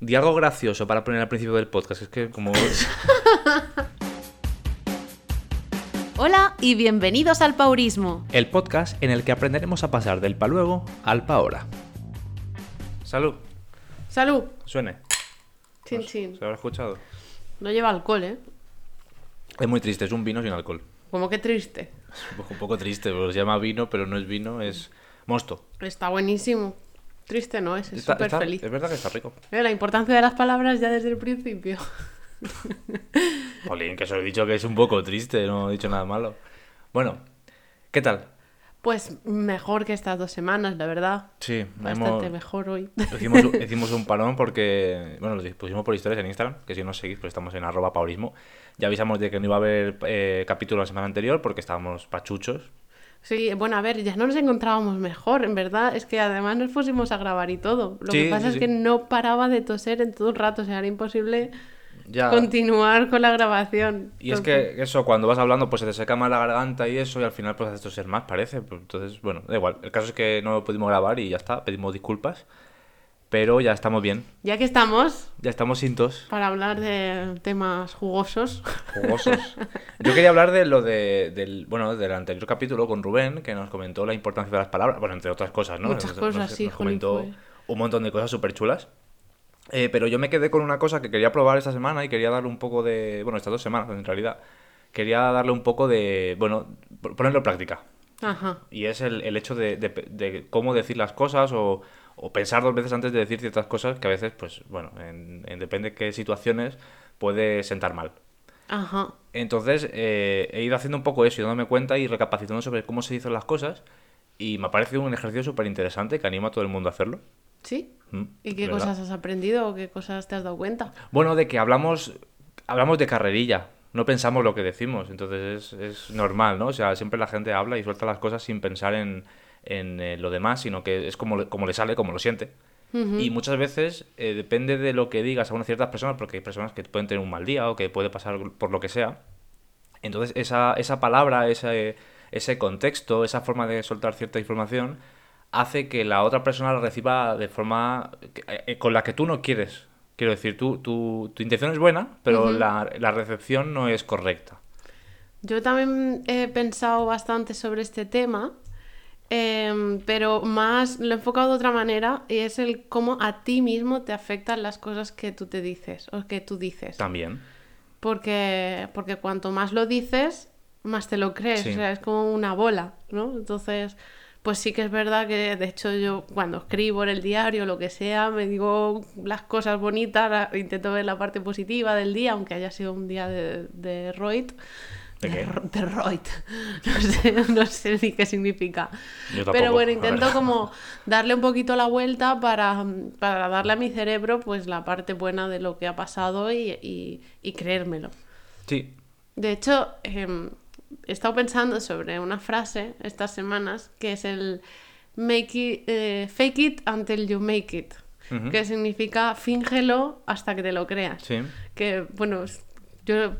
Di algo gracioso para poner al principio del podcast. Es que como... Hola y bienvenidos al Paurismo. el podcast en el que aprenderemos a pasar del pa luego al pa ahora. Salud. Salud. Suene. Chin chin. ¿Se habrá escuchado? No lleva alcohol, ¿eh? Es muy triste, es un vino sin alcohol. Como que triste. Es un poco, un poco triste, porque se llama vino, pero no es vino, es mosto. Está buenísimo. Triste no es, es súper feliz. Es verdad que está rico. Eh, La importancia de las palabras ya desde el principio. Jolín, que os he dicho que es un poco triste, no he dicho nada malo. Bueno, ¿qué tal? Pues mejor que estas dos semanas, la verdad. Sí, Bastante hemos- mejor hoy. Hicimos, hicimos un parón porque, bueno, lo pusimos por historias en Instagram, que si no os seguís, pues estamos en arroba paurismo. Ya avisamos de que no iba a haber eh, capítulo la semana anterior porque estábamos pachuchos. Sí, bueno, a ver, ya no nos encontrábamos mejor, en verdad. Es que además nos pusimos a grabar y todo. Lo Sí, que pasa sí, es que no paraba de toser en todo el rato. O sea, era imposible Ya. continuar con la grabación. Y es Entonces- que eso, cuando vas hablando, pues se te seca más la garganta y eso, y al final pues haces toser más, parece. Pues, entonces, bueno, da igual. El caso es que no lo pudimos grabar y ya está, pedimos disculpas. Pero ya estamos bien. Ya que estamos, Ya estamos sin tos. para hablar de temas jugosos. Jugosos. Yo quería hablar de lo de, del, bueno, del anterior capítulo con Rubén, que nos comentó la importancia de las palabras, bueno, entre otras cosas, ¿no? Muchas Nos- cosas, nos- sí, nos comentó fue. un montón de cosas súper chulas. Eh, pero yo me quedé con una cosa que quería probar esta semana y quería darle un poco de, bueno, estas dos semanas en realidad, quería darle un poco de, bueno, ponerlo en práctica. Ajá. Y es el, el hecho de, de- de cómo decir las cosas o, o pensar dos veces antes de decir ciertas cosas que a veces, pues, bueno, en, en depende de qué situaciones puede sentar mal. Ajá. Entonces eh, he ido haciendo un poco eso y dándome cuenta y recapacitando sobre cómo se dicen las cosas. Y me ha parecido un ejercicio súper interesante que anima a todo el mundo a hacerlo. ¿Sí? Mm, ¿Y qué ¿verdad? cosas has aprendido o qué cosas te has dado cuenta? Bueno, de que hablamos, hablamos de carrerilla, no pensamos lo que decimos, entonces es, es normal, ¿no? O sea, siempre la gente habla y suelta las cosas sin pensar en, en, eh, lo demás, sino que es como, le- como le sale, como lo siente. Y muchas veces eh, depende de lo que digas a unas ciertas personas, porque hay personas que pueden tener un mal día o que puede pasar por lo que sea. Entonces, esa, esa palabra, ese, ese contexto, esa forma de soltar cierta información, hace que la otra persona la reciba de forma que- eh, con la que tú no quieres. Quiero decir, tú, tú- tu intención es buena, pero la, la recepción no es correcta. Yo también he pensado bastante sobre este tema, em, pero más lo he enfocado de otra manera y es el cómo a ti mismo te afectan las cosas que tú te dices o que tú dices. También. Porque, porque cuanto más lo dices, más te lo crees. Sí. O sea, es como una bola, ¿no? Entonces, pues sí que es verdad que, de hecho, yo cuando escribo en el diario, lo que sea, me digo las cosas bonitas, intento ver la parte positiva del día, aunque haya sido un día de, de Reut. ¿De qué? No sé, no sé ni qué significa. Yo tampoco, Pero bueno, intento como darle un poquito la vuelta para, para darle a mi cerebro pues la parte buena de lo que ha pasado y, y- y creérmelo. Sí. De hecho, em, he estado pensando sobre una frase estas semanas que es el make it, eh, fake it until you make it, que significa fíngelo hasta que te lo creas. Sí. Que bueno, yo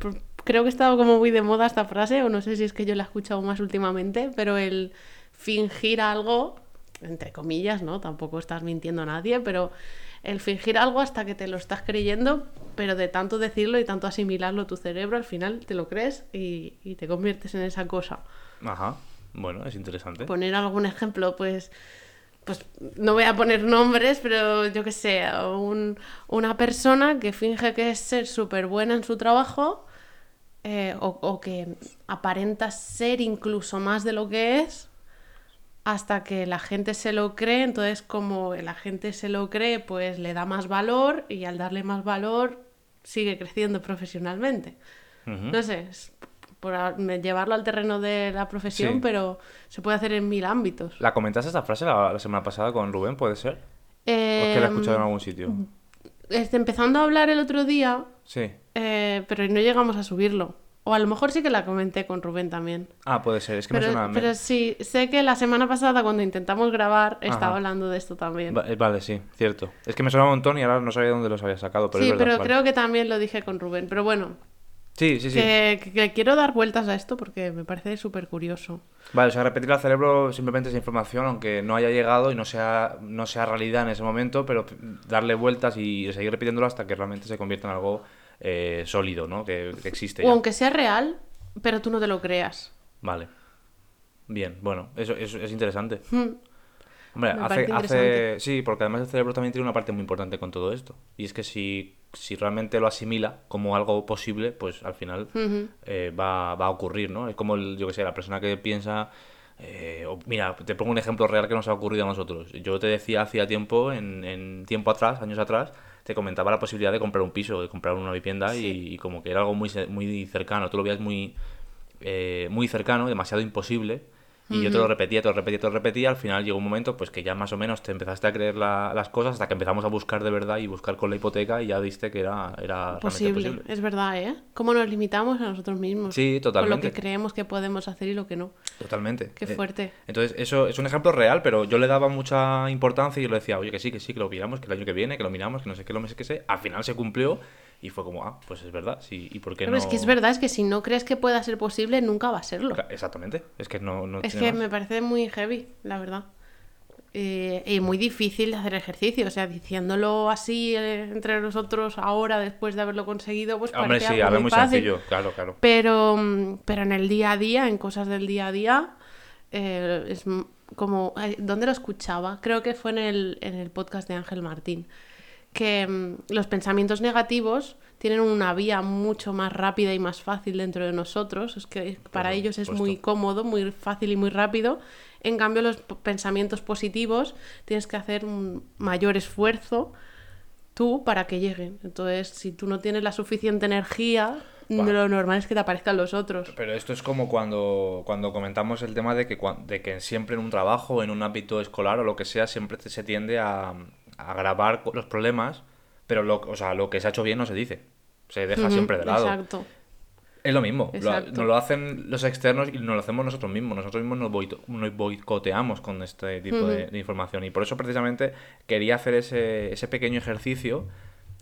creo que ha estado como muy de moda esta frase, o no sé si es que yo la he escuchado más últimamente, pero el fingir algo, entre comillas, ¿no? Tampoco estás mintiendo a nadie, pero el fingir algo hasta que te lo estás creyendo, pero de tanto decirlo y tanto asimilarlo tu cerebro, al final te lo crees y, y te conviertes en esa cosa. Ajá. Bueno, es interesante. Poner algún ejemplo, pues pues no voy a poner nombres, pero yo que sé, un- una persona que finge que es ser súper buena en su trabajo eh, o, o que aparenta ser incluso más de lo que es hasta que la gente se lo cree, entonces como la gente se lo cree, pues le da más valor y al darle más valor sigue creciendo profesionalmente. No sé, es por llevarlo al terreno de la profesión, Sí. pero se puede hacer en mil ámbitos. ¿La comentaste esta frase la, la semana pasada con Rubén, puede ser? ¿O es que la he escuchado en Em, algún sitio? este, empezando a hablar el otro día, Sí. Eh, pero no llegamos a subirlo. O a lo mejor sí que la comenté con Rubén también. Ah, puede ser. Es que me Pero, suena... me- pero sí, sé que la semana pasada cuando intentamos grabar estaba Ajá. hablando de esto también. Va- eh, Vale, sí, cierto. Es que me suena un montón y ahora no sabía dónde los había sacado, pero sí, es verdad. pero vale. creo que también lo dije con Rubén. Pero bueno, Sí, sí, sí. Que, que- que quiero dar vueltas a esto porque me parece súper curioso. Vale, o sea, repetir al cerebro simplemente esa información, aunque no haya llegado y no sea, no sea realidad en ese momento, pero darle vueltas y seguir repitiéndolo hasta que realmente se convierta en algo eh, sólido, ¿no? Que, que existe O ya. aunque sea real, pero tú no te lo creas. Vale. Bien, bueno, eso, eso es interesante. Hmm. Hombre, Me hace. Sí, porque además el cerebro también tiene una parte muy importante con todo esto. Y es que si, si realmente lo asimila como algo posible, pues al final eh, va, va a ocurrir, ¿no? Es como, el, yo que sé, la persona que piensa... eh, o- mira, te pongo un ejemplo real que nos ha ocurrido a nosotros. Yo te decía hacía tiempo, en, en tiempo atrás, años atrás, te comentaba la posibilidad de comprar un piso, de comprar una vivienda y, Sí. y como que era algo muy, muy cercano. Tú lo veías muy, eh, muy cercano, demasiado imposible. Y yo te lo repetía, te lo repetía, te lo repetía. Al final llegó un momento pues que ya más o menos te empezaste a creer la- las cosas hasta que empezamos a buscar de verdad y buscar con la hipoteca y ya viste que era, era realmente Posible. posible. Es verdad, ¿eh? Cómo nos limitamos a nosotros mismos. Sí, Con lo totalmente. que creemos que podemos hacer y lo que no. Totalmente. Qué Eh, fuerte. Entonces, eso es un ejemplo real, pero yo le daba mucha importancia y yo le decía, oye, que sí, que sí, que lo miramos, que el año que viene, que lo miramos, que no sé qué, lo sé qué sé. Al final se cumplió y fue como, ah, pues es verdad, sí, ¿y por qué Pero no? es que es verdad, es que si no crees que pueda ser posible, nunca va a serlo. Exactamente, es que no, no Es tiene que más. me parece muy heavy, la verdad. Eh, y muy difícil de hacer ejercicio. O sea, diciéndolo así eh, entre nosotros ahora, después de haberlo conseguido, pues Hombre, sí, ahora es muy fácil. sencillo, claro, claro. Pero, mm, pero en el día a día, en cosas del día a día, eh, es como... ay, ¿Dónde lo escuchaba? Creo que fue en el, en el podcast de Ángel Martín. Que mm, los pensamientos negativos tienen una vía mucho más rápida y más fácil dentro de nosotros. Es que para ellos es muy cómodo, muy fácil y muy rápido. En cambio, los pensamientos positivos tienes que hacer un mayor esfuerzo tú para que lleguen. Entonces, si tú no tienes la suficiente energía, lo normal es que te aparezcan los otros. Pero esto es como cuando, cuando comentamos el tema de que, de que siempre en un trabajo, en un ámbito escolar o lo que sea, siempre se tiende a, a grabar co- los problemas, pero lo, o sea, lo que se ha hecho bien no se dice. Se deja siempre de lado. Exacto. Es lo mismo, lo, nos lo hacen los externos y nos lo hacemos nosotros mismos. Nosotros mismos nos, boito- nos boicoteamos con este tipo de, de información. Y por eso precisamente quería hacer ese, ese pequeño ejercicio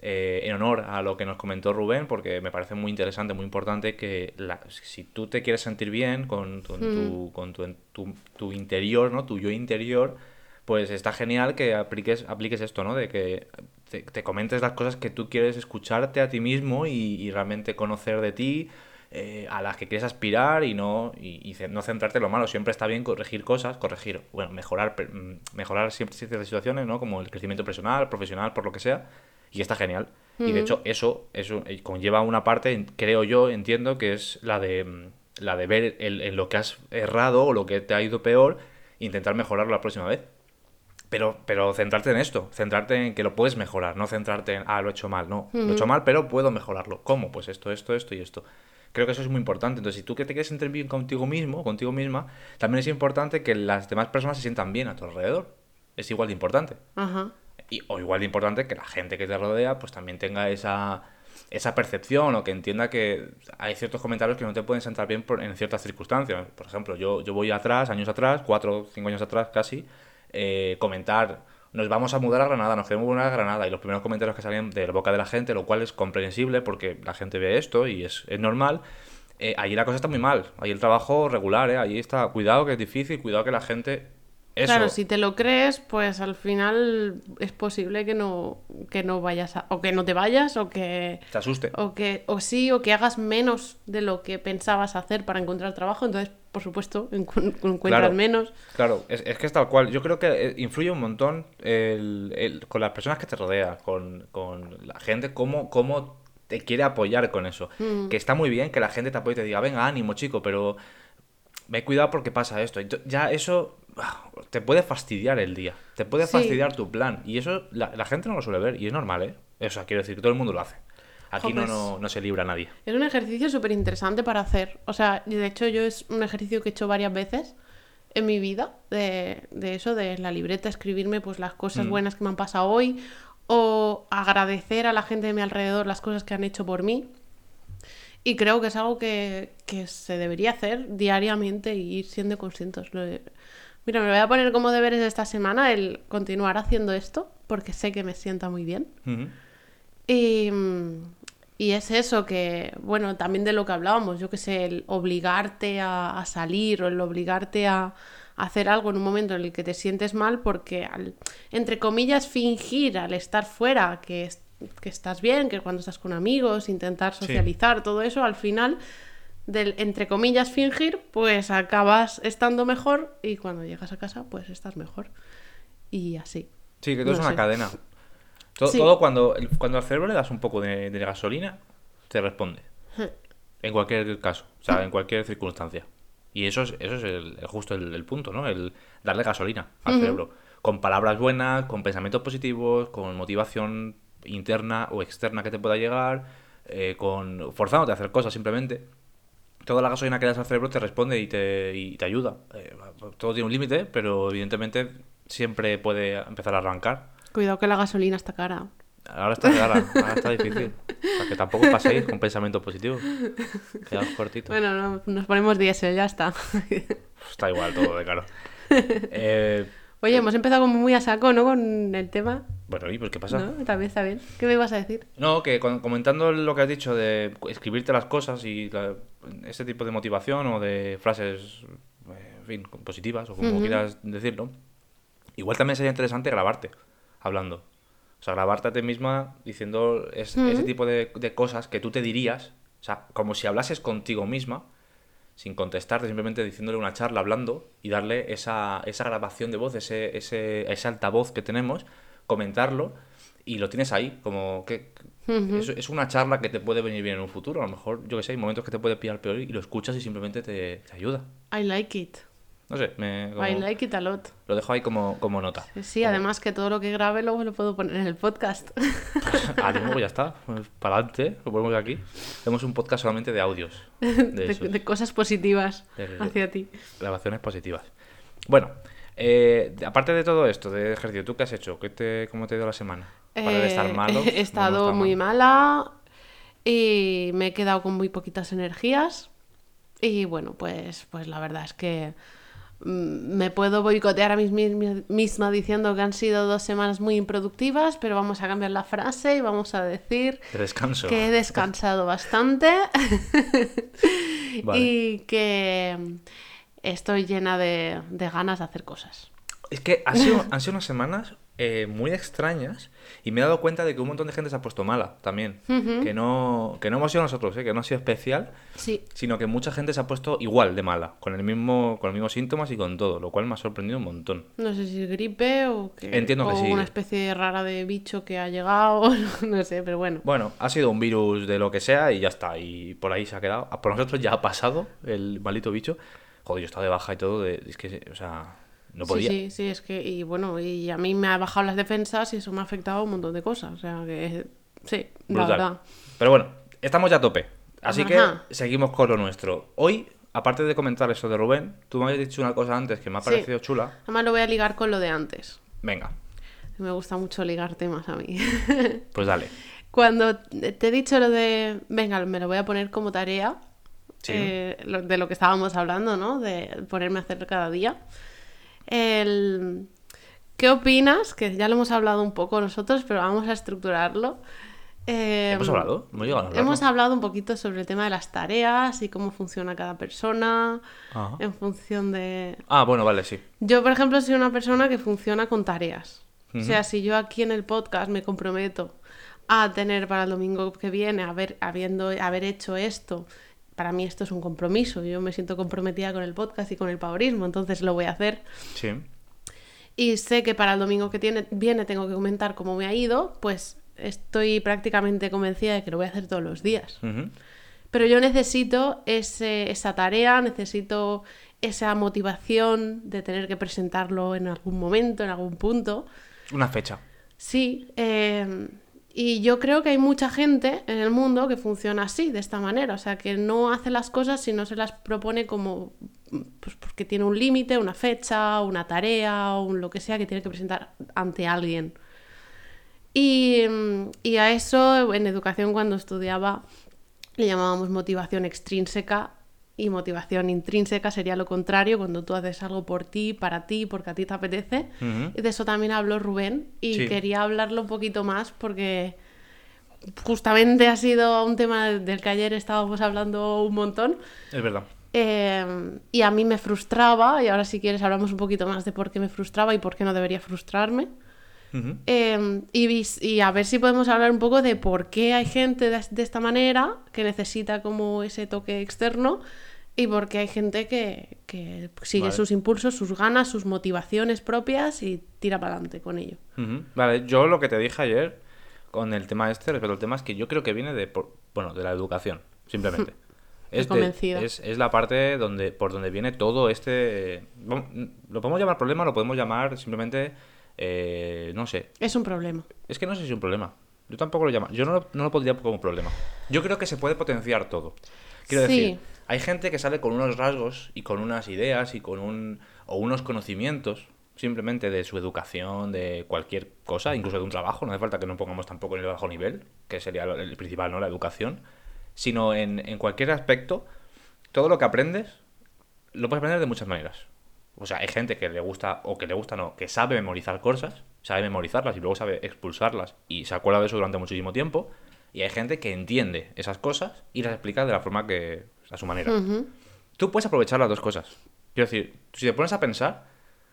eh, en honor a lo que nos comentó Rubén, porque me parece muy interesante, muy importante que la- si tú te quieres sentir bien con, tu, tu- con tu, tu- tu interior, ¿no? tu yo interior, pues está genial que apliques, apliques esto, ¿no? De que te, te comentes las cosas que tú quieres escucharte a ti mismo y, y realmente conocer de ti, eh, a las que quieres aspirar y no, y, no centrarte en lo malo. Siempre está bien corregir cosas, corregir, bueno, mejorar, mm, mejorar siempre ciertas situaciones, ¿no? Como el crecimiento personal, profesional, por lo que sea, y está genial. Y de hecho, eso, eso eh, conlleva una parte, creo yo, entiendo, que es la de, mm, la de ver en lo que has errado o lo que te ha ido peor, intentar mejorarlo la próxima vez. Pero, pero centrarte en esto, centrarte en que lo puedes mejorar, no centrarte en, ah, lo he hecho mal, no, lo he hecho mal, pero puedo mejorarlo. ¿Cómo? Pues esto, esto, esto y esto. Creo que eso es muy importante. Entonces, si tú que te quieres sentir bien contigo mismo, contigo misma, también es importante que las demás personas se sientan bien a tu alrededor. Es igual de importante. Ajá. Y, o igual de importante que la gente que te rodea pues también tenga esa, esa percepción o que entienda que hay ciertos comentarios que no te pueden sentar bien por- en ciertas circunstancias. Por ejemplo, yo, yo voy atrás, años atrás, cuatro o cinco años atrás casi, eh, comentar, nos vamos a mudar a Granada, nos queremos mudar a Granada y los primeros comentarios que salían de la boca de la gente, lo cual es comprensible porque la gente ve esto y es, es normal. eh, allí la cosa está muy mal, allí el trabajo regular, ¿eh? allí está, cuidado que es difícil, cuidado que la gente... Eso, Claro, si te lo crees, pues al final es posible que no, que no vayas a, o que no te vayas o que te asuste. o que o sí o que hagas menos de lo que pensabas hacer para encontrar trabajo, entonces por supuesto encu- encuentras Claro. menos. Claro, es, es que es tal cual. Yo creo que eh, influye un montón el- el- con las personas que te rodean, con, con la gente, cómo, cómo te quiere apoyar con eso. Que está muy bien que la gente te apoye y te diga, venga, ánimo, chico, pero ve cuidado porque pasa esto. Ya eso te puede fastidiar el día, te puede Sí. fastidiar tu plan. Y eso la, la gente no lo suele ver y es normal, ¿eh? O sea, quiero decir que todo el mundo lo hace. Aquí no, no, no se libra nadie. Es un ejercicio súper interesante para hacer. O sea, de hecho yo es un ejercicio que he hecho varias veces en mi vida, de, de eso, de la libreta, escribirme pues las cosas buenas que me han pasado hoy o agradecer a la gente de mi alrededor las cosas que han hecho por mí. Y creo que es algo que, que se debería hacer diariamente y ir siendo conscientes. De- Mira, me voy a poner como deberes esta semana el continuar haciendo esto, porque sé que me sienta muy bien. Y, Y es eso que, bueno, también de lo que hablábamos, yo que sé, el obligarte a, a salir o el obligarte a, a hacer algo en un momento en el que te sientes mal porque, al, entre comillas, fingir al estar fuera que, es- que estás bien, que cuando estás con amigos, intentar socializar, todo eso, al final, del, entre comillas, fingir, pues acabas estando mejor y cuando llegas a casa, pues estás mejor. Y así. Sí, que todo No es una sé. cadena. Todo, Sí. todo cuando, cuando al cerebro le das un poco de, de gasolina, te responde. En cualquier caso, o sea, en cualquier circunstancia. Y eso es, eso es el, justo el, el punto, ¿no? El darle gasolina al cerebro. Con palabras buenas, con pensamientos positivos, con motivación interna o externa que te pueda llegar, eh, con forzándote a hacer cosas simplemente. Toda la gasolina que das al cerebro te responde y te, y te ayuda. Eh, todo tiene un límite, pero evidentemente siempre puede empezar a arrancar. Cuidado que la gasolina está cara. Ahora está cara, ahora está difícil. O sea, que tampoco paséis con pensamiento positivo. Quedaos cortitos. Bueno, no, nos ponemos diésel, ya está. Está igual todo de caro. Eh, Oye, hemos empezado como muy a saco, ¿no? Con el tema. bueno, ¿y pues qué pasa? ¿No? También está bien. ¿Qué me ibas a decir? No, que comentando lo que has dicho de escribirte las cosas y la- ese tipo de motivación o de frases, eh, en fin, positivas o como quieras decirlo, igual también sería interesante grabarte hablando. O sea, grabarte a ti misma diciendo es- ese tipo de, de cosas que tú te dirías, o sea, como si hablases contigo misma, sin contestarte, simplemente diciéndole una charla, hablando y darle esa, esa grabación de voz, ese, ese, ese altavoz que tenemos, comentarlo y lo tienes ahí, como que es, es una charla que te puede venir bien en un futuro. A lo mejor, yo que sé, hay momentos que te puede pillar peor y lo escuchas y simplemente te, te ayuda. I like it. No sé, me, como- I like it a lot. lo dejo ahí como, como nota. Sí, además que todo lo que grabe luego lo puedo poner en el podcast. Ánimo, ya está. Pues, Para adelante, lo ponemos aquí. Hacemos un podcast solamente de audios. De, de, esos, de cosas positivas De- hacia ti. grabaciones positivas. Bueno, eh, aparte de todo esto, de ejercicio, ¿tú qué has hecho? ¿Qué te, ¿Cómo te ha ido la semana? Aparte de estar Eh, malo. He estado no muy mal. mala y me he quedado con muy poquitas energías. Y bueno, pues, pues la verdad es que me puedo boicotear a mí mis- misma diciendo que han sido dos semanas muy improductivas, pero vamos a cambiar la frase y vamos a decir descanso. que he descansado bastante Vale. y que mm, estoy llena de, de ganas de hacer cosas. Es que han sido, han sido unas semanas eh, muy extrañas y me he dado cuenta de que un montón de gente se ha puesto mala también. que, no, que no hemos sido nosotros, eh, que no ha sido especial, Sí, sino que mucha gente se ha puesto igual de mala, con, el mismo, con los mismos síntomas y con todo, lo cual me ha sorprendido un montón. No sé si es gripe o que Entiendo que o sí. una especie rara de bicho que ha llegado, no sé, pero bueno. Bueno, ha sido un virus de lo que sea y ya está, y por ahí se ha quedado. Por nosotros ya ha pasado el maldito bicho. Joder, yo estaba de baja y todo, de, es que, o sea, no podía. Sí, sí, sí, es que y bueno, y a mí me ha bajado las defensas y eso me ha afectado un montón de cosas, o sea que sí, la Brutal. verdad. Pero bueno, estamos ya a tope. Así Ajá. que seguimos con lo nuestro. Hoy, aparte de comentar eso de Rubén, tú me habías dicho una cosa antes que me ha Sí. parecido chula. Además lo voy a ligar con lo de antes. Venga, Me gusta mucho ligar temas a mí. pues dale. Cuando te he dicho lo de, venga, me lo voy a poner como tarea, Sí. eh, de lo que estábamos hablando, ¿no? De ponerme a hacer cada día. El... ¿Qué opinas? Que ya lo hemos hablado un poco nosotros, pero vamos a estructurarlo. Eh, ¿Hemos hablado? ¿Hemos llegado a? Hemos hablado un poquito sobre el tema de las tareas y cómo funciona cada persona Ajá. en función de... Ah, bueno, vale, sí. Yo, por ejemplo, soy una persona que funciona con tareas. O sea, si yo aquí en el podcast me comprometo a tener para el domingo que viene, haber, habiendo, haber hecho esto, para mí esto es un compromiso. Yo me siento comprometida con el podcast y con el paurismo, entonces lo voy a hacer. Sí. Y sé que para el domingo que tiene, viene tengo que comentar cómo me ha ido, pues estoy prácticamente convencida de que lo voy a hacer todos los días. Pero yo necesito ese- esa tarea, necesito esa motivación de tener que presentarlo en algún momento, en algún punto. Una fecha. Sí, eh, y yo creo que hay mucha gente en el mundo que funciona así, de esta manera. O sea, que no hace las cosas si no se las propone como. Pues porque tiene un límite, una fecha, una tarea, un lo que sea que tiene que presentar ante alguien. Y, y a eso en educación cuando estudiaba le llamábamos motivación extrínseca y motivación intrínseca sería lo contrario, cuando tú haces algo por ti, para ti, porque a ti te apetece. Ujú. Y de eso también habló Rubén y Sí. quería hablarlo un poquito más porque justamente ha sido un tema del que ayer estábamos hablando un montón. Es verdad. Eh, y a mí me frustraba, y ahora si quieres hablamos un poquito más de por qué me frustraba y por qué no debería frustrarme. Eh, y, a ver si podemos hablar un poco de por qué hay gente de, de esta manera que necesita como ese toque externo y por qué hay gente que, que sigue Vale. sus impulsos, sus ganas, sus motivaciones propias y tira para adelante con ello. Vale, yo lo que te dije ayer con el tema este, respecto al tema, es que yo creo que viene de, por- bueno, de la educación, simplemente. Es, de- es, es la parte donde, por donde viene todo este... Lo podemos llamar problema, lo podemos llamar simplemente... eh, no sé. Es un problema. Es que no sé si es un problema. Yo tampoco lo llamo. Yo no lo, no lo pondría como problema. Yo creo que se puede potenciar todo. Quiero Sí. decir, hay gente que sale con unos rasgos y con unas ideas y con un o unos conocimientos simplemente de su educación, de cualquier cosa, incluso de un trabajo. No hace falta que nos pongamos tampoco en el bajo nivel, que sería el principal, ¿no? La educación. Sino en, en cualquier aspecto, todo lo que aprendes lo puedes aprender de muchas maneras. O sea, hay gente que le gusta, o que le gusta no, que sabe memorizar cosas, sabe memorizarlas y luego sabe expulsarlas y se acuerda de eso durante muchísimo tiempo. Y hay gente que entiende esas cosas y las explica de la forma que, a su manera. Tú puedes aprovechar las dos cosas. Quiero decir, si te pones a pensar,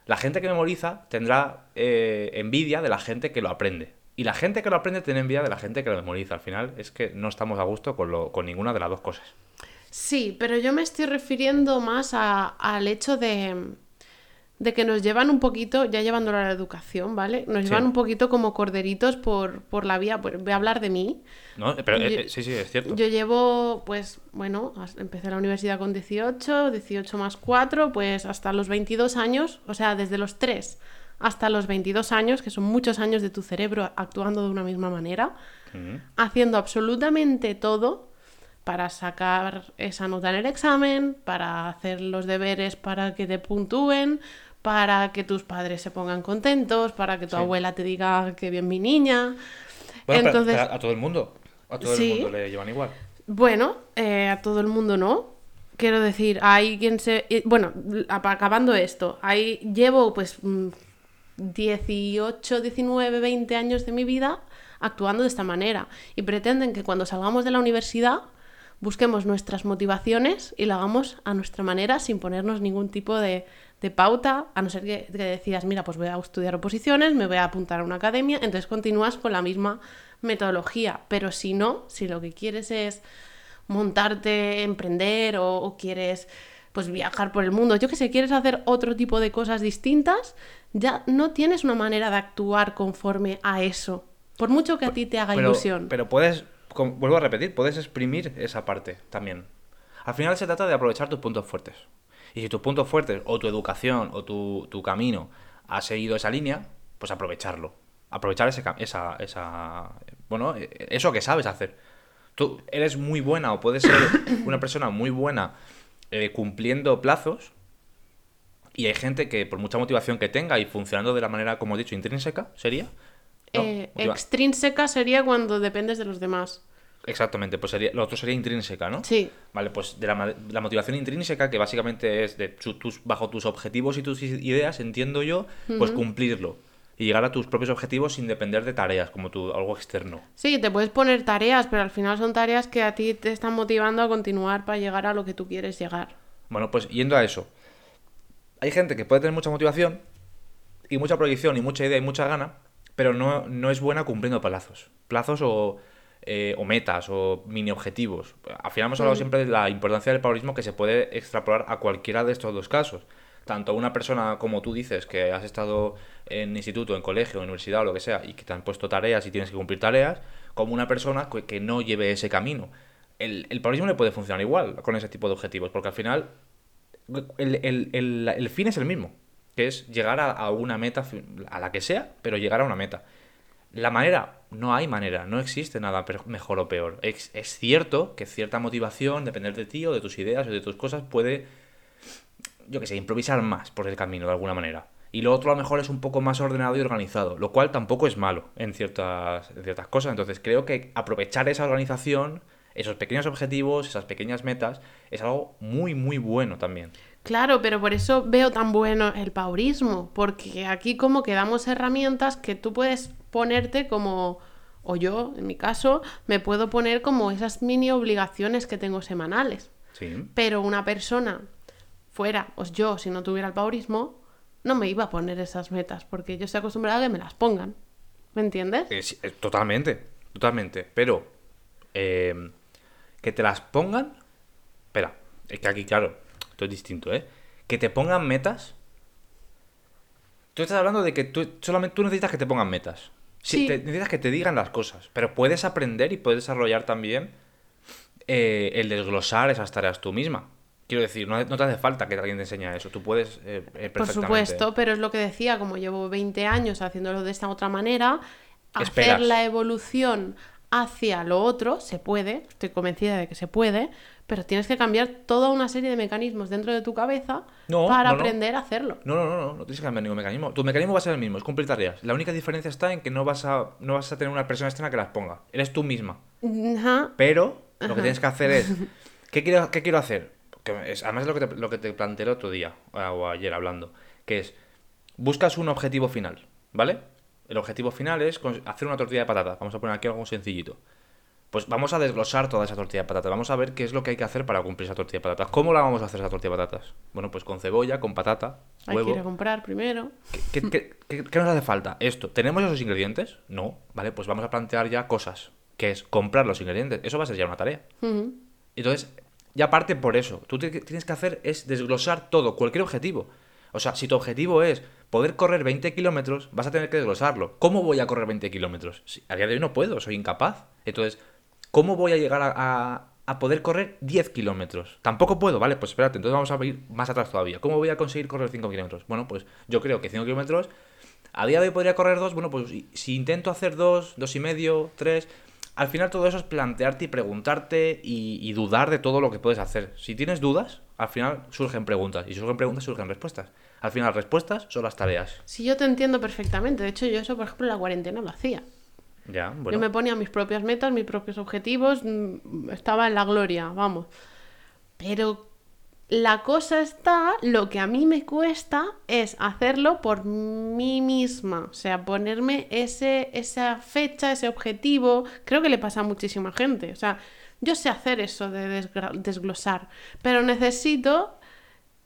la gente que memoriza tendrá eh, envidia de la gente que lo aprende. Y la gente que lo aprende tiene envidia de la gente que lo memoriza. Al final es que no estamos a gusto con, lo, con ninguna de las dos cosas. Sí, pero yo me estoy refiriendo más a- al hecho de, de que nos llevan un poquito, ya llevándolo a la educación, ¿vale? Nos Sí. llevan un poquito como corderitos por, por la vía. voy a hablar de mí. ¿No? Pero Yo- eh, eh, sí, sí, es cierto. Yo llevo, pues, bueno, empecé la universidad con 18, 18 más 4, pues hasta los 22 años, o sea, desde los 3 hasta los 22 años, que son muchos años de tu cerebro actuando de una misma manera, Ujú. haciendo absolutamente todo para sacar esa nota en el examen, para hacer los deberes para que te puntúen, para que tus padres se pongan contentos, para que tu Sí. abuela te diga que bien mi niña. Bueno, Entonces, pero a todo el mundo. A todo Sí. el mundo le llevan igual. bueno, eh, a todo el mundo no. Quiero decir, hay quien se... Bueno, acabando esto, ahí llevo pues mm, 18, 19, 20 años de mi vida actuando de esta manera. Y pretenden que cuando salgamos de la universidad busquemos nuestras motivaciones y lo hagamos a nuestra manera sin ponernos ningún tipo de, de pauta, a no ser que, que decidas, mira, pues voy a estudiar oposiciones, me voy a apuntar a una academia, entonces continúas con la misma metodología. Pero si no, si lo que quieres es montarte, emprender o, o quieres pues viajar por el mundo, yo que sé, quieres hacer otro tipo de cosas distintas, ya no tienes una manera de actuar conforme a eso. Por mucho que a ti te haga Pero, ilusión. pero puedes, vuelvo a repetir, puedes exprimir esa parte también. Al final se trata de aprovechar tus puntos fuertes. Y si tus puntos fuertes, o tu educación, o tu, camino ha seguido esa línea, pues aprovecharlo. Aprovechar ese, esa, esa, bueno, eh, eso que sabes hacer. Tú eres muy buena o puedes ser una persona muy buena eh, cumpliendo plazos y hay gente que por mucha motivación que tenga y funcionando de la manera, como he dicho, intrínseca, sería. ¿No? Eh, Motiva- extrínseca sería cuando dependes de los demás. Exactamente, pues sería, lo otro sería intrínseca, ¿no? Sí. Vale, pues de la, la motivación intrínseca, que básicamente es de tu- tus, bajo tus objetivos y tus ideas, entiendo yo, pues cumplirlo. Y llegar a tus propios objetivos sin depender de tareas, como tu, algo externo. Sí, te puedes poner tareas, pero al final son tareas que a ti te están motivando a continuar para llegar a lo que tú quieres llegar. Bueno, pues yendo a eso. Hay gente que puede tener mucha motivación y mucha proyección y mucha idea y mucha gana, pero no, no es buena cumpliendo plazos. Plazos o, eh, o metas o mini objetivos. Al final hemos hablado siempre de la importancia del paulismo que se puede extrapolar a cualquiera de estos dos casos. Tanto una persona como tú dices, que has estado en instituto, en colegio, en universidad o lo que sea, y que te han puesto tareas y tienes que cumplir tareas, como una persona que, que no lleve ese camino. El, el paulismo le puede funcionar igual con ese tipo de objetivos, porque al final el, el- el- el fin es el mismo, que es llegar a, a una meta, a la que sea, pero llegar a una meta. La manera, no hay manera, no existe nada mejor o peor. Es, es cierto que cierta motivación, depender de ti o de tus ideas o de tus cosas, puede, yo qué sé, improvisar más por el camino de alguna manera. Y lo otro a lo mejor es un poco más ordenado y organizado, lo cual tampoco es malo en ciertas, en ciertas cosas. Entonces creo que aprovechar esa organización, esos pequeños objetivos, esas pequeñas metas, es algo muy, muy bueno también. Claro, pero por eso veo tan bueno el paurismo, porque aquí como que damos herramientas que tú puedes ponerte como o yo, en mi caso, me puedo poner como esas mini obligaciones que tengo semanales. Sí. Pero una persona fuera, o yo, si no tuviera el paurismo, no me iba a poner esas metas, porque yo estoy acostumbrada a que me las pongan. ¿Me entiendes? Eh, totalmente, totalmente. Pero eh, que te las pongan. Espera, es que aquí, claro, esto es distinto, ¿eh? Que te pongan metas. Tú estás hablando de que tú solamente tú necesitas que te pongan metas. Sí, Sí. te- necesitas que te digan las cosas. Pero puedes aprender y puedes desarrollar también eh, el desglosar esas tareas tú misma. Quiero decir, no, no te hace falta que alguien te enseñe eso. Tú puedes eh, eh, Por perfectamente. supuesto, pero es lo que decía, como llevo 20 años haciéndolo de esta otra manera, Esperas. hacer la evolución hacia lo otro se puede, estoy convencida de que se puede, pero tienes que cambiar toda una serie de mecanismos dentro de tu cabeza No, para no, no. aprender a hacerlo. No, no, no, no, no tienes que cambiar ningún mecanismo. Tu mecanismo va a ser el mismo, es cumplir tareas. La única diferencia está en que no vas a, no vas a tener una persona externa que las ponga. Eres tú misma. Ajá. Pero lo que tienes que hacer es, ¿qué quiero, qué quiero hacer? Que es, además es lo que, te, lo que te planteé el otro día, o ayer hablando, que es, buscas un objetivo final, ¿vale? El objetivo final es hacer una tortilla de patata. Vamos a poner aquí algo sencillito. Pues vamos a desglosar toda esa tortilla de patatas. Vamos a ver qué es lo que hay que hacer para cumplir esa tortilla de patatas. ¿Cómo la vamos a hacer esa tortilla de patatas? Bueno, pues con cebolla, con patata, Hay huevo. que ir a comprar primero. ¿Qué, qué- qué- qué nos hace falta? Esto. ¿Tenemos esos ingredientes? No. Vale, pues vamos a plantear ya cosas. Que es comprar los ingredientes. Eso va a ser ya una tarea. Entonces, ya parte por eso. Tú te- tienes que hacer es desglosar todo, cualquier objetivo. O sea, si tu objetivo es poder correr 20 kilómetros, vas a tener que desglosarlo. ¿Cómo voy a correr 20 kilómetros? Si- a día de hoy no puedo, soy incapaz. Entonces, ¿cómo voy a llegar a, poder correr 10 kilómetros? Tampoco puedo, ¿vale? Pues espérate, entonces vamos a ir más atrás todavía. ¿Cómo voy a conseguir correr 5 kilómetros? Bueno, pues yo creo que 5 kilómetros, a día de hoy podría correr 2, bueno, pues si- intento hacer 2, 2 y medio, 3... Al final todo eso es plantearte y preguntarte y, dudar de todo lo que puedes hacer. Si tienes dudas, al final surgen preguntas. Y surgen preguntas, surgen respuestas. Al final, respuestas son las tareas. Si yo te entiendo perfectamente, de hecho yo eso, por ejemplo, en la cuarentena lo hacía. Ya, Yo me ponía mis propias metas, mis propios objetivos, mm, estaba en la gloria, vamos. Pero la cosa está, lo que a mí me cuesta es hacerlo por mí misma, o sea, ponerme ese, esa fecha, ese objetivo. Creo que le pasa a muchísima gente, o sea, yo sé hacer eso de desglosar, pero necesito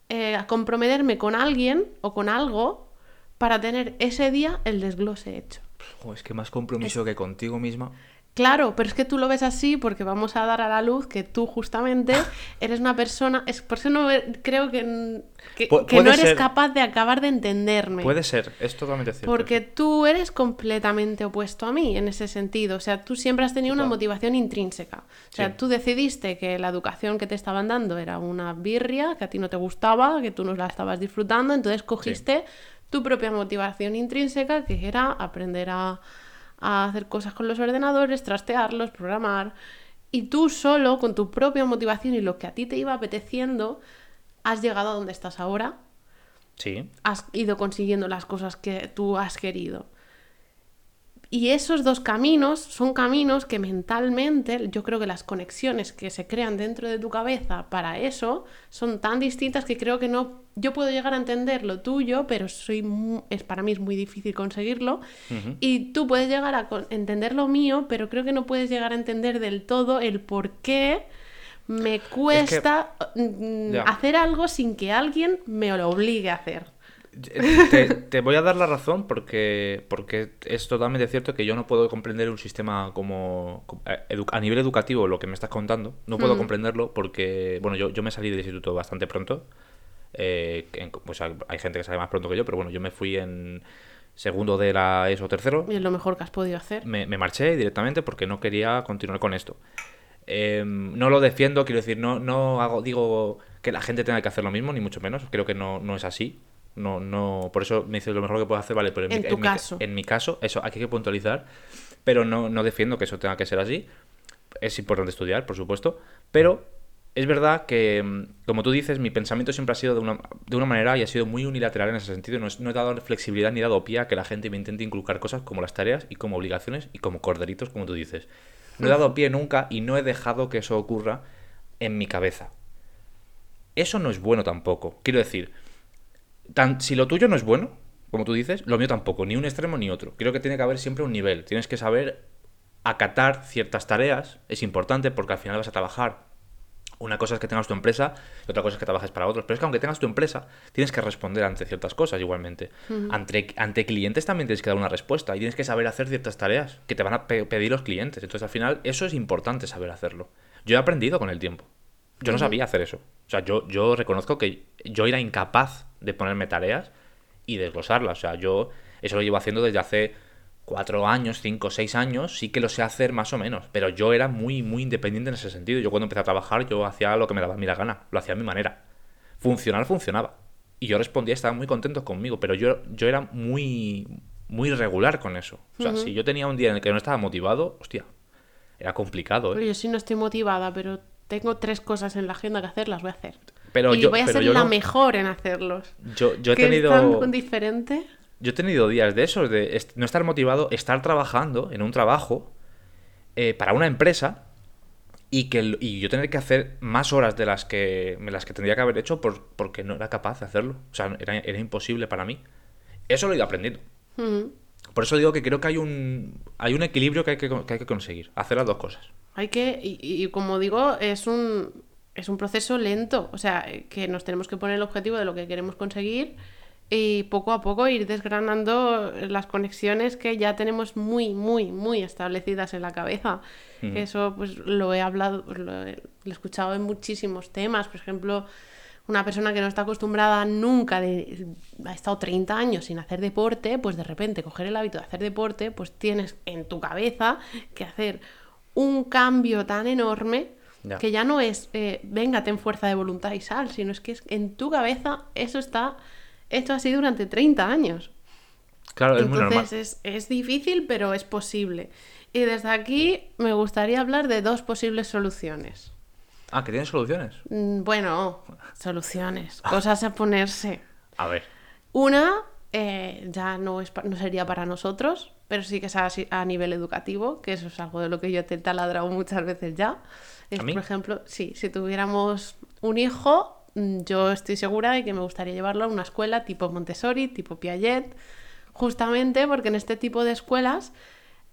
eh, comprometerme con alguien o con algo para tener ese día el desglose hecho. Jo, es que más compromiso que contigo misma. Claro, pero es que tú lo ves así porque vamos a dar a la luz que tú justamente eres una persona, es por eso no creo que, que, Pu- que no eres ser. capaz de acabar de entenderme. Puede ser, es totalmente cierto. Porque tú eres completamente opuesto a mí en ese sentido. O sea, tú siempre has tenido una motivación intrínseca. O sea, Sí. tú decidiste que la educación que te estaban dando era una birria, que a ti no te gustaba, que tú no la estabas disfrutando, entonces cogiste tu propia motivación intrínseca, que era aprender a, a hacer cosas con los ordenadores, trastearlos, programar. Y tú solo, con tu propia motivación y lo que a ti te iba apeteciendo, has llegado a donde estás ahora Sí. has ido consiguiendo las cosas que tú has querido. Y esos dos caminos son caminos que mentalmente, yo creo que las conexiones que se crean dentro de tu cabeza para eso son tan distintas que creo que no, yo puedo llegar a entender lo tuyo, pero soy es para mí es muy difícil conseguirlo. Y tú puedes llegar a entender lo mío, pero creo que no puedes llegar a entender del todo el por qué me cuesta mm, hacer algo sin que alguien me lo obligue a hacer. Te, te voy a dar la razón porque, porque es totalmente cierto que yo no puedo comprender un sistema como, eh, a nivel educativo lo que me estás contando. No puedo comprenderlo porque, bueno, yo, yo me salí del instituto bastante pronto. eh, en- pues hay gente que sale más pronto que yo, pero bueno, yo me fui en segundo de la ESO tercero. Y es lo mejor que has podido hacer. me, me marché directamente porque no quería continuar con esto. Em, no lo defiendo, quiero decir, no, no hago, digo que la gente tenga que hacer lo mismo, ni mucho menos. Creo que no, no es así. No, no, por eso me dices lo mejor que puedo hacer, vale, pero en, En mi, tu caso. en mi caso, eso aquí hay que puntualizar, pero no, no defiendo que eso tenga que ser así. Es importante estudiar, por supuesto, pero es verdad que, mm, como tú dices, mi pensamiento siempre ha sido de una, de una manera y ha sido muy unilateral en ese sentido. No, es- no he dado flexibilidad ni dado pie a que la gente me intente inculcar cosas como las tareas y como obligaciones y como corderitos, como tú dices. No he dado pie nunca y no he dejado que eso ocurra en mi cabeza. Eso no es bueno tampoco. Quiero decir, tan, si lo tuyo no es bueno, como tú dices, lo mío tampoco, ni un extremo ni otro. Creo que tiene que haber siempre un nivel. Tienes que saber acatar ciertas tareas es importante porque al final vas a trabajar. Una cosa es que tengas tu empresa y otra cosa es que trabajes para otros. Pero es que aunque tengas tu empresa, tienes que responder ante ciertas cosas igualmente. ante, ante clientes también tienes que dar una respuesta y tienes que saber hacer ciertas tareas que te van a pe- pedir los clientes. Entonces al final eso es importante saber hacerlo. Yo he aprendido con el tiempo. Yo no sabía hacer eso. O sea, yo, yo reconozco que yo era incapaz de ponerme tareas y desglosarlas. O sea, yo eso lo llevo haciendo desde hace cuatro años, cinco, seis años, sí que lo sé hacer más o menos. Pero yo era muy, muy independiente en ese sentido. Yo cuando empecé a trabajar, yo hacía lo que me daba a mí la gana. Lo hacía a mi manera. Funcionar, funcionaba. Y yo respondía, estaban muy contentos conmigo. Pero yo, yo era muy, muy regular con eso. O sea, si yo tenía un día en el que no estaba motivado, hostia, era complicado, ¿eh? Pero yo sí no estoy motivada, pero tengo tres cosas en la agenda que hacer, las voy a hacer. Pero y yo- voy a pero ser yo la no. mejor en hacerlos. Yo, yo he tenido... es tan diferente. Yo he tenido días de esos, de no estar motivado, estar trabajando en un trabajo eh, para una empresa y que y yo tener que hacer más horas de las que, de las que tendría que haber hecho por, porque no era capaz de hacerlo. O sea, era, era imposible para mí. Eso lo he ido aprendiendo. Por eso digo que creo que hay un, hay un equilibrio que hay que, que hay que conseguir. Hacer las dos cosas. Hay que, y, y como digo, es un, es un proceso lento. O sea, que nos tenemos que poner el objetivo de lo que queremos conseguir y poco a poco ir desgranando las conexiones que ya tenemos muy, muy, muy establecidas en la cabeza. Eso pues lo he hablado, lo he, lo he escuchado en muchísimos temas. Por ejemplo, una persona que no está acostumbrada nunca, de, ha estado 30 años sin hacer deporte, pues de repente coger el hábito de hacer deporte, pues tienes en tu cabeza que hacer un cambio tan enorme Ya. que ya no es, eh, venga, ten fuerza de voluntad y sal, sino es que es, en tu cabeza eso está hecho así durante 30 años. Claro, es muy normal. Entonces es, es difícil, pero es posible. Y desde aquí me gustaría hablar de dos posibles soluciones. Ah, que tienes soluciones. Mm, Bueno, soluciones, cosas a ponerse. A ver. Una eh, ya no, es, no sería para nosotros, pero sí que es a, a nivel educativo, que eso es algo de lo que yo te he taladrado muchas veces ya. Es, ¿A mí? Por ejemplo, sí, si tuviéramos un hijo, mm, yo estoy segura de que me gustaría llevarlo a una escuela tipo Montessori, tipo Piaget, justamente porque en este tipo de escuelas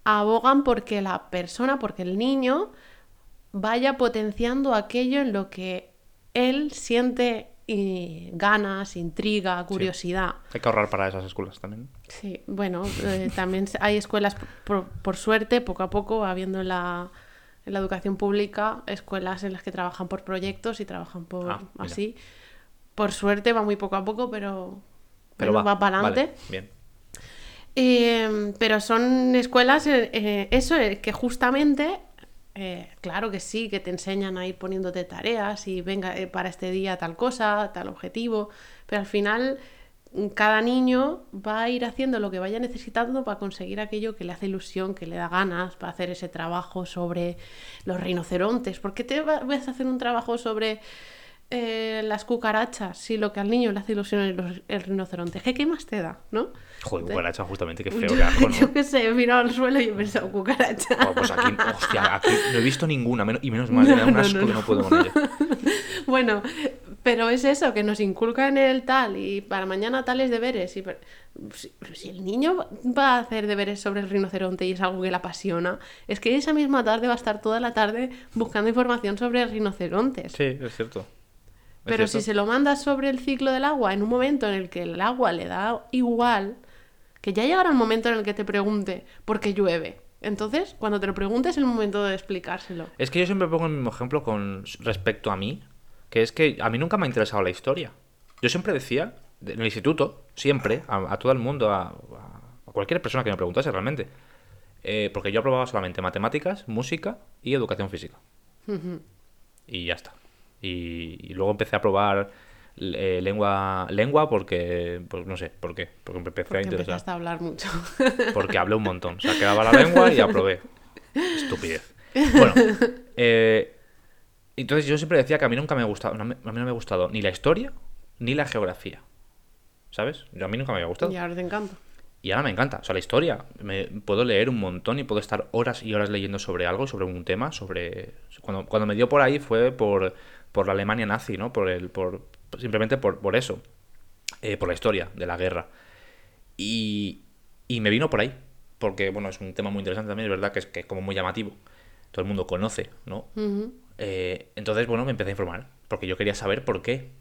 abogan porque la persona, porque el niño vaya potenciando aquello en lo que él siente y ganas, intriga, curiosidad. Hay que ahorrar para esas escuelas también. Sí, bueno, eh, también hay escuelas, por, por suerte, poco a poco, va habiendo en la, en la educación pública escuelas en las que trabajan por proyectos y trabajan por Ah, así. Por suerte va muy poco a poco, pero, Pero bueno, va, va, para adelante. vale, bien. Eh, pero son escuelas, eh, eh, eso, eh, que justamente, eh, claro que sí, que te enseñan a ir poniéndote tareas y venga, para este día tal cosa, tal objetivo, pero al final cada niño va a ir haciendo lo que vaya necesitando para conseguir aquello que le hace ilusión, que le da ganas, para hacer ese trabajo sobre los rinocerontes. ¿Por qué te va- vas a hacer un trabajo sobre eh, las cucarachas si lo que al niño le hace ilusión es el rinoceronte? ¿Qué, ¿Qué más te da? ¿no? Joder, cucaracha, justamente, qué feo, yo, asco, ¿no? yo qué sé, he mirado al suelo y he pensado cucaracha. Oh, pues aquí, hostia, aquí no he visto ninguna, y menos mal, me da un No, no, asco no, que no no. puedo con ella. bueno, pero es eso, que nos inculcan el tal y para mañana tales deberes. Y si, pero si el niño va a hacer deberes sobre el rinoceronte y es algo que le apasiona, es que esa misma tarde va a estar toda la tarde buscando información sobre rinocerontes. Sí, es cierto. Es Pero si se lo mandas sobre el ciclo del agua en un momento en el que el agua le da igual, que ya llegará el momento en el que te pregunte por qué llueve. Entonces, cuando te lo preguntes, es el momento de explicárselo. Es que yo siempre pongo el mismo ejemplo con respecto a mí, que es que a mí nunca me ha interesado la historia. Yo siempre decía, de- en el instituto, siempre, a, a todo el mundo, a, cualquier persona que me preguntase realmente, eh, porque yo aprobaba solamente matemáticas, música y educación física. Y ya está. Y, y luego empecé a probar eh, lengua lengua porque, pues no sé, ¿por qué? Porque empecé a interesar. a hablar mucho. Porque hablé un montón. O sea, quedaba la lengua y aprobé. Estupidez. Bueno, eh, entonces yo siempre decía que a mí nunca me ha gustado, no a mí no me ha gustado ni la historia ni la geografía. ¿Sabes? Yo a mí nunca me había gustado. y ahora te encanta. Y ahora me encanta. O sea, la historia. Me, puedo leer un montón y puedo estar horas y horas leyendo sobre algo, sobre un tema, sobre... Cuando, cuando me dio por ahí fue por, por la Alemania nazi, ¿no? Por el, por, simplemente por, por eso. Eh, por la historia de la guerra. Y, y me vino por ahí. porque, bueno, es un tema muy interesante también, es verdad que es, que es como muy llamativo. Todo el mundo conoce, ¿no? Ujú. Eh, entonces, bueno, me empecé a informar, porque yo quería saber por qué.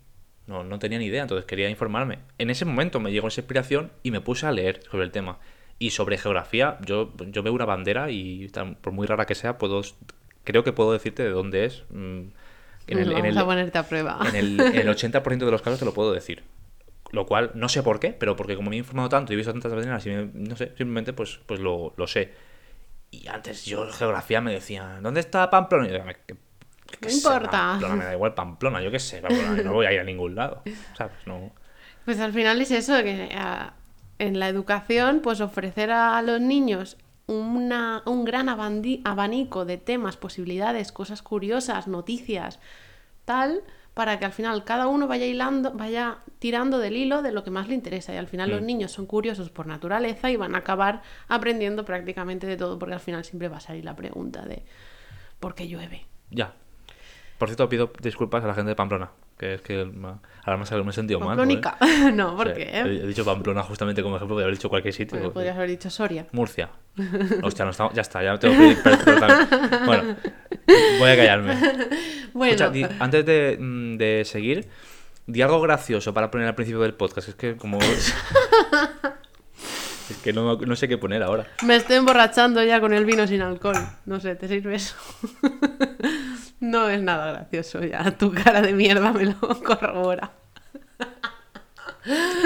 No, no tenía ni idea, entonces quería informarme. En ese momento me llegó esa inspiración y me puse a leer sobre el tema. Y sobre geografía, yo, yo veo una bandera y por muy rara que sea, puedo, creo que puedo decirte de dónde es. Mm, En el, en Vamos el- a ponerte a prueba. en el, en el 80% de los casos te lo puedo decir. Lo cual no sé por qué, pero porque como me he informado tanto y he visto tantas banderas y me- no sé, simplemente pues, pues lo, lo sé. Y antes yo geografía me decía, ¿dónde está Pamplona? Y yo, "Me- que- que No importa. Pamplona, me da igual Pamplona, yo qué sé, Pamplona, no voy a ir a ningún lado. ¿Sabes? No. Pues al final es eso, que a- en la educación, pues ofrecer a los niños una- un gran abanico de temas, posibilidades, cosas curiosas, noticias, tal, para que al final cada uno vaya hilando, vaya tirando del hilo de lo que más le interesa. Y al final los Mm. niños son curiosos por naturaleza y van a acabar aprendiendo prácticamente de todo, porque al final siempre va a salir la pregunta de ¿por qué llueve? Ya. Por cierto, pido disculpas a la gente de Pamplona, que es que ahora ha- me he sentido mal. Pamplónica. no, ¿por O sea? He, dicho Pamplona justamente como ejemplo, podría haber dicho cualquier sitio. Bueno, podrías haber dicho Soria. Murcia. Hostia, no estamos, ya está, ya tengo que también. Bueno, voy a callarme. Bueno, Escucha, di- antes de, mm, de seguir, di algo gracioso para poner al principio del podcast. Es que como... es que no, no sé qué poner ahora. Me estoy emborrachando ya con el vino sin alcohol. No sé, ¿te sirve eso? No es nada gracioso ya. Tu cara de mierda me lo corrobora.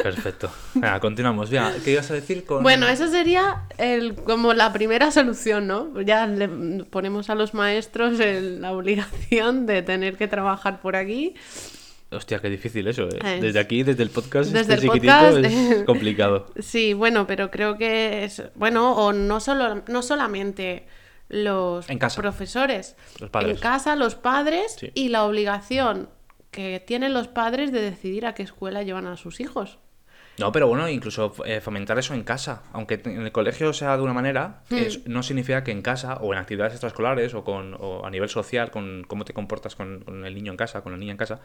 Perfecto. Venga, continuamos. Venga, ¿qué ibas a decir con...? Bueno, esa sería el, como la primera solución, ¿no? Ya le ponemos a los maestros el- la obligación de tener que trabajar por aquí. Hostia, qué difícil eso, ¿eh? Es- Desde aquí, desde el podcast, Desde este el chiquitito, podcast, es complicado. Sí, bueno, pero creo que es. Bueno, o no, solo, no solamente los En casa. profesores. Los padres. En casa, los padres Sí. y la obligación que tienen los padres de decidir a qué escuela llevan a sus hijos. No, pero bueno, incluso eh, fomentar eso en casa. Aunque en el colegio sea de una manera, Hmm. es- no significa que en casa o en actividades extraescolares o, con, o a nivel social, con cómo te comportas con, con el niño en casa, con la niña en casa,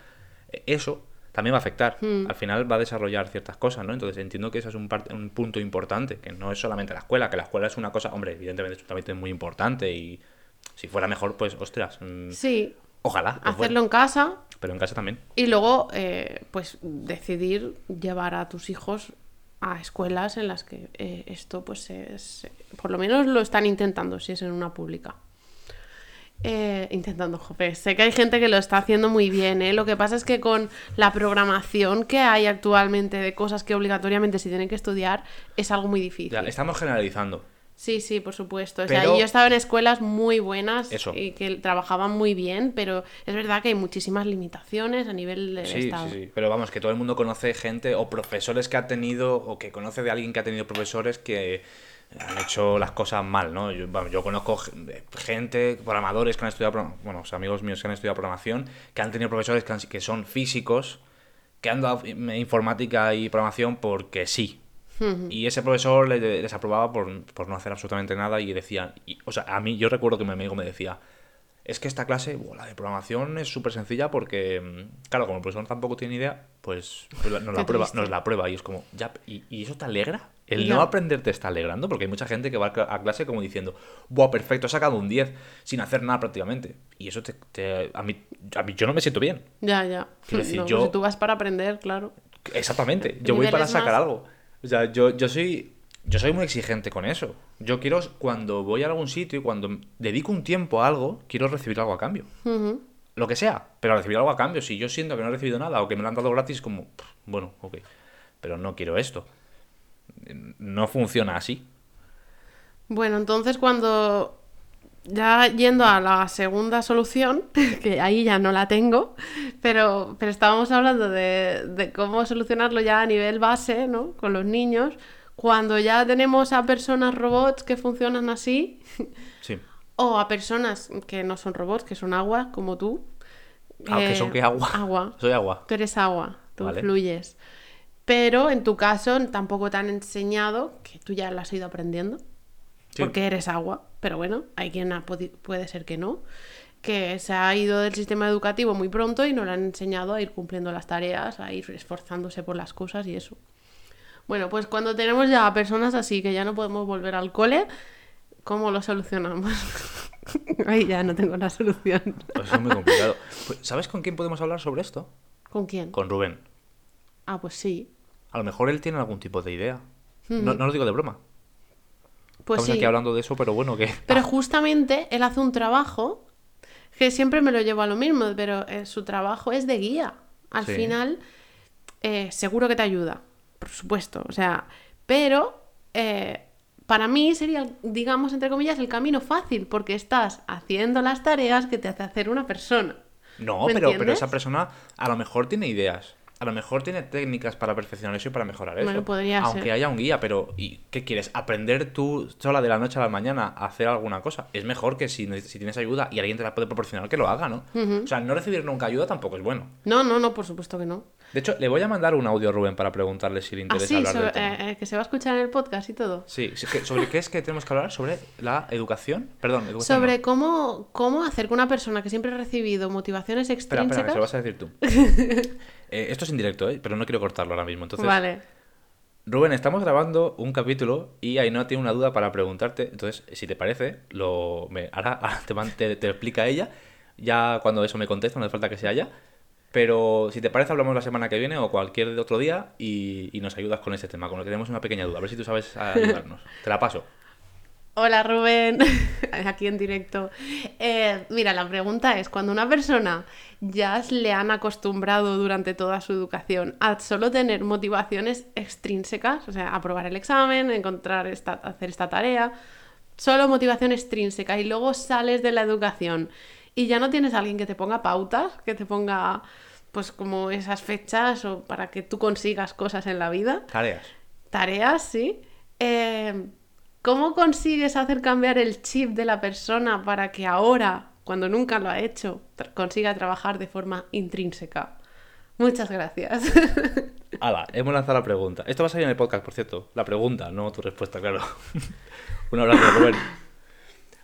eh, eso también va a afectar. Hmm. Al final va a desarrollar ciertas cosas, ¿no? Entonces entiendo que ese es un, un punto importante, que no es solamente la escuela, que la escuela es una cosa, hombre, evidentemente es un trámite muy importante y si fuera mejor, pues, ostras, mm, Sí, ojalá. fuera. hacerlo en casa Pero en casa también. y luego, eh, pues, decidir llevar a tus hijos a escuelas en las que eh, esto, pues, es, por lo menos lo están intentando, si es en una pública. Eh, intentando, jope. Sé que hay gente que lo está haciendo muy bien, ¿eh? Lo que pasa es que con la programación que hay actualmente de cosas que obligatoriamente se tienen que estudiar, es algo muy difícil. Ya, estamos generalizando. Sí, sí, por supuesto. O sea, Pero- yo estaba en escuelas muy buenas Eso. y que trabajaban muy bien, pero es verdad que hay muchísimas limitaciones a nivel del Sí, Estado. sí, sí. Pero vamos, que todo el mundo conoce gente o profesores que ha tenido o que conoce de alguien que ha tenido profesores que han hecho las cosas mal, ¿no? Yo, yo conozco gente, programadores que han estudiado, bueno, amigos míos que han estudiado programación, que han tenido profesores que, han- que son físicos, que han dado informática y programación porque sí. Y ese profesor le- les aprobaba por, por no hacer absolutamente nada y decían, y- o sea, a mí yo recuerdo que mi amigo me decía, es que esta clase, buah, la de programación es súper sencilla porque, mm, claro, como el profesor tampoco tiene idea, pues, pues nos, la prueba, nos la prueba y es como, ya, ¿y, y eso te alegra? El Ya. no aprender te está alegrando porque hay mucha gente que va a cla- a clase como diciendo, buah, perfecto, he sacado un 10 sin hacer nada prácticamente. Y eso te, te- a, mí, a mí yo no me siento bien. Ya, ya. Quiero decir, No, yo- si tú vas para aprender, claro. Exactamente. Yo voy para sacar más- algo. O sea, yo, yo soy. Yo soy muy exigente con eso. Yo quiero, cuando voy a algún sitio y cuando dedico un tiempo a algo, quiero recibir algo a cambio. Lo que sea, pero recibir algo a cambio. Si yo siento que no he recibido nada o que me lo han dado gratis, como, bueno, ok. Pero no quiero esto. No funciona así. Bueno, entonces cuando ya yendo a la segunda solución, que ahí ya no la tengo, pero, pero estábamos hablando de, de cómo solucionarlo ya a nivel base, ¿no? Con los niños, cuando ya tenemos a personas robots que funcionan así, Sí. o a personas que no son robots, que son agua, como tú. Ah, que son que agua. Agua. Soy agua. Tú eres agua, tú Vale. fluyes. Pero en tu caso tampoco te han enseñado, que tú ya lo has ido aprendiendo, Sí. porque eres agua, pero bueno, hay quien ha puede ser que no, que se ha ido del sistema educativo muy pronto y no le han enseñado a ir cumpliendo las tareas, a ir esforzándose por las cosas y eso. Bueno, pues cuando tenemos ya a personas así que ya no podemos volver al cole, ¿cómo lo solucionamos? Ahí ya no tengo la solución. Pues es muy complicado. Pues, ¿Sabes con quién podemos hablar sobre esto? ¿Con quién? Con Rubén. Ah, pues sí. A lo mejor él tiene algún tipo de idea. No, no lo digo de broma. Pues Estamos sí. aquí hablando de eso, pero bueno, que... Pero justamente él hace un trabajo que siempre me lo llevo a lo mismo, pero eh, su trabajo es de guía. Al Sí. final, eh, seguro que te ayuda, por supuesto. O sea, pero eh, para mí sería, digamos, entre comillas, el camino fácil, porque estás haciendo las tareas que te hace hacer una persona. No, ¿Me pero, pero esa persona a lo mejor tiene ideas. A lo mejor tiene técnicas para perfeccionar eso y para mejorar eso. Bueno, podría Aunque ser. haya un guía, pero ¿y qué quieres? ¿Aprender tú sola de la noche a la mañana a hacer alguna cosa? Es mejor que si, si tienes ayuda y alguien te la puede proporcionar, que lo haga, ¿no? O sea, no recibir nunca ayuda tampoco es bueno. No, no, no, por supuesto que no. De hecho, le voy a mandar un audio a Rubén para preguntarle si le Ah, interesa sí, hablar del tema. eh, eh, que se va a escuchar en el podcast y todo. Sí, ¿sobre qué es que tenemos que hablar? ¿Sobre la educación? Perdón, educación Sobre no. cómo, cómo hacer que una persona que siempre ha recibido motivaciones Espera, espera, que extrínsecas... se lo vas a decir tú. Eh, esto es indirecto, ¿eh? Pero no quiero cortarlo ahora mismo. Entonces, Vale. Rubén, estamos grabando un capítulo y Ainhoa tiene una duda para preguntarte. Entonces, si te parece, lo me, ahora, ahora te, te- te explica ella. Ya cuando eso me contesta, no hace falta que sea ella. Pero si te parece, hablamos la semana que viene o cualquier otro día y, y nos ayudas con este tema, con lo que tenemos una pequeña duda. A ver si tú sabes ayudarnos. Te la paso. Hola Rubén, aquí en directo. Eh, mira, la pregunta es, cuando una persona ya le han acostumbrado durante toda su educación a solo tener motivaciones extrínsecas, o sea, aprobar el examen, encontrar esta, hacer esta tarea, solo motivación extrínseca y luego sales de la educación y ya no tienes a alguien que te ponga pautas, que te ponga pues como esas fechas o para que tú consigas cosas en la vida, Tareas. tareas, sí. Eh, ¿Cómo consigues hacer cambiar el chip de la persona para que ahora, cuando nunca lo ha hecho, tra- consiga trabajar de forma intrínseca? Muchas gracias. Hala, hemos lanzado la pregunta. Esto va a salir en el podcast, por cierto. La pregunta, no tu respuesta, claro. Un abrazo, Rubén.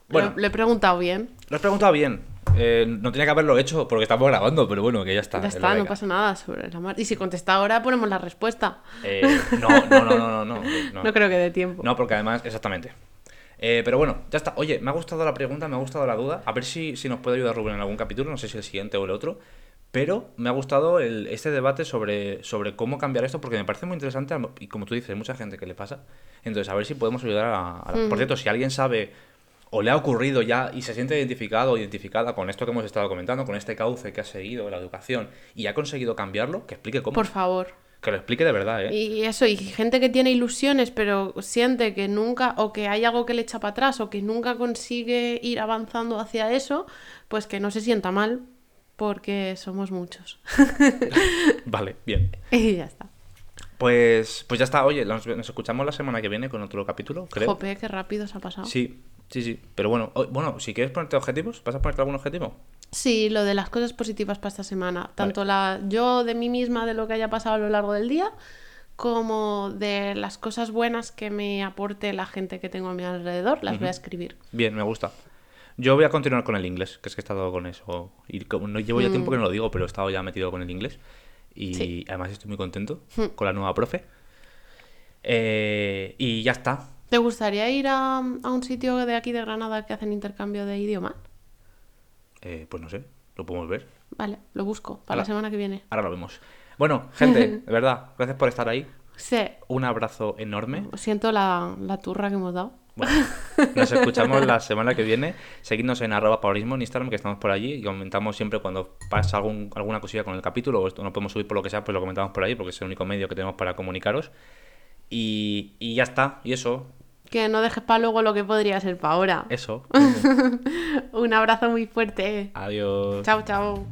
Bueno, Le, le he preguntado bien. lo has preguntado bien. Eh, no tenía que haberlo hecho porque estamos grabando, pero bueno, que ya está. Ya está, no pasa nada sobre la mar. Y si contesta ahora, ponemos la respuesta. Eh, no, no, no, no, no, no, no. No creo que dé tiempo. No, porque además, exactamente. Eh, pero bueno, ya está. Oye, me ha gustado la pregunta, me ha gustado la duda. A ver si, si nos puede ayudar Rubén en algún capítulo, no sé si el siguiente o el otro. Pero me ha gustado el- este debate sobre, sobre cómo cambiar esto, porque me parece muy interesante y como tú dices, hay mucha gente que le pasa. Entonces, a ver si podemos ayudar a... a la- Por cierto, si alguien sabe o le ha ocurrido ya y se siente identificado o identificada con esto que hemos estado comentando, con este cauce que ha seguido la educación y ha conseguido cambiarlo, que explique cómo. Por favor. Que lo explique de verdad, ¿eh? Y eso, y gente que tiene ilusiones, pero siente que nunca, o que hay algo que le echa para atrás, o que nunca consigue ir avanzando hacia eso, pues que no se sienta mal, porque somos muchos. Vale, bien. y ya está. Pues, pues ya está, oye, nos, nos escuchamos la semana que viene con otro capítulo, creo. Jope, qué rápido se ha pasado. Sí, sí, sí. Pero bueno, bueno, si quieres ponerte objetivos, ¿vas a ponerte algún objetivo? Sí, lo de las cosas positivas para esta semana. Tanto la yo de mí misma, de lo que haya pasado a lo largo del día, como de las cosas buenas que me aporte la gente que tengo a mi alrededor, las voy a escribir. Bien, me gusta. Yo voy a continuar con el inglés, que es que he estado con eso. Y como no llevo ya tiempo que no lo digo, pero he estado ya metido con el inglés. Y. Sí. además estoy muy contento con la nueva profe. Eh, y ya está. ¿Te gustaría ir a, a un sitio de aquí de Granada que hacen intercambio de idioma? Eh, pues no sé, lo podemos ver. Vale, lo busco para la semana que viene. Ahora lo vemos. Bueno, gente, de verdad, gracias por estar ahí. Sí, Un abrazo enorme. siento la, la turra que hemos dado. Bueno, nos escuchamos la semana que viene. Seguidnos en arroba paulismo en Instagram, que estamos por allí y comentamos siempre cuando pasa algún, alguna cosilla con el capítulo o esto no podemos subir por lo que sea, pues lo comentamos por ahí porque es el único medio que tenemos para comunicaros. Y, y ya está, y eso, Que no dejes para luego lo que podría ser para ahora. eso. Un abrazo muy fuerte. Adiós. Chao, chao.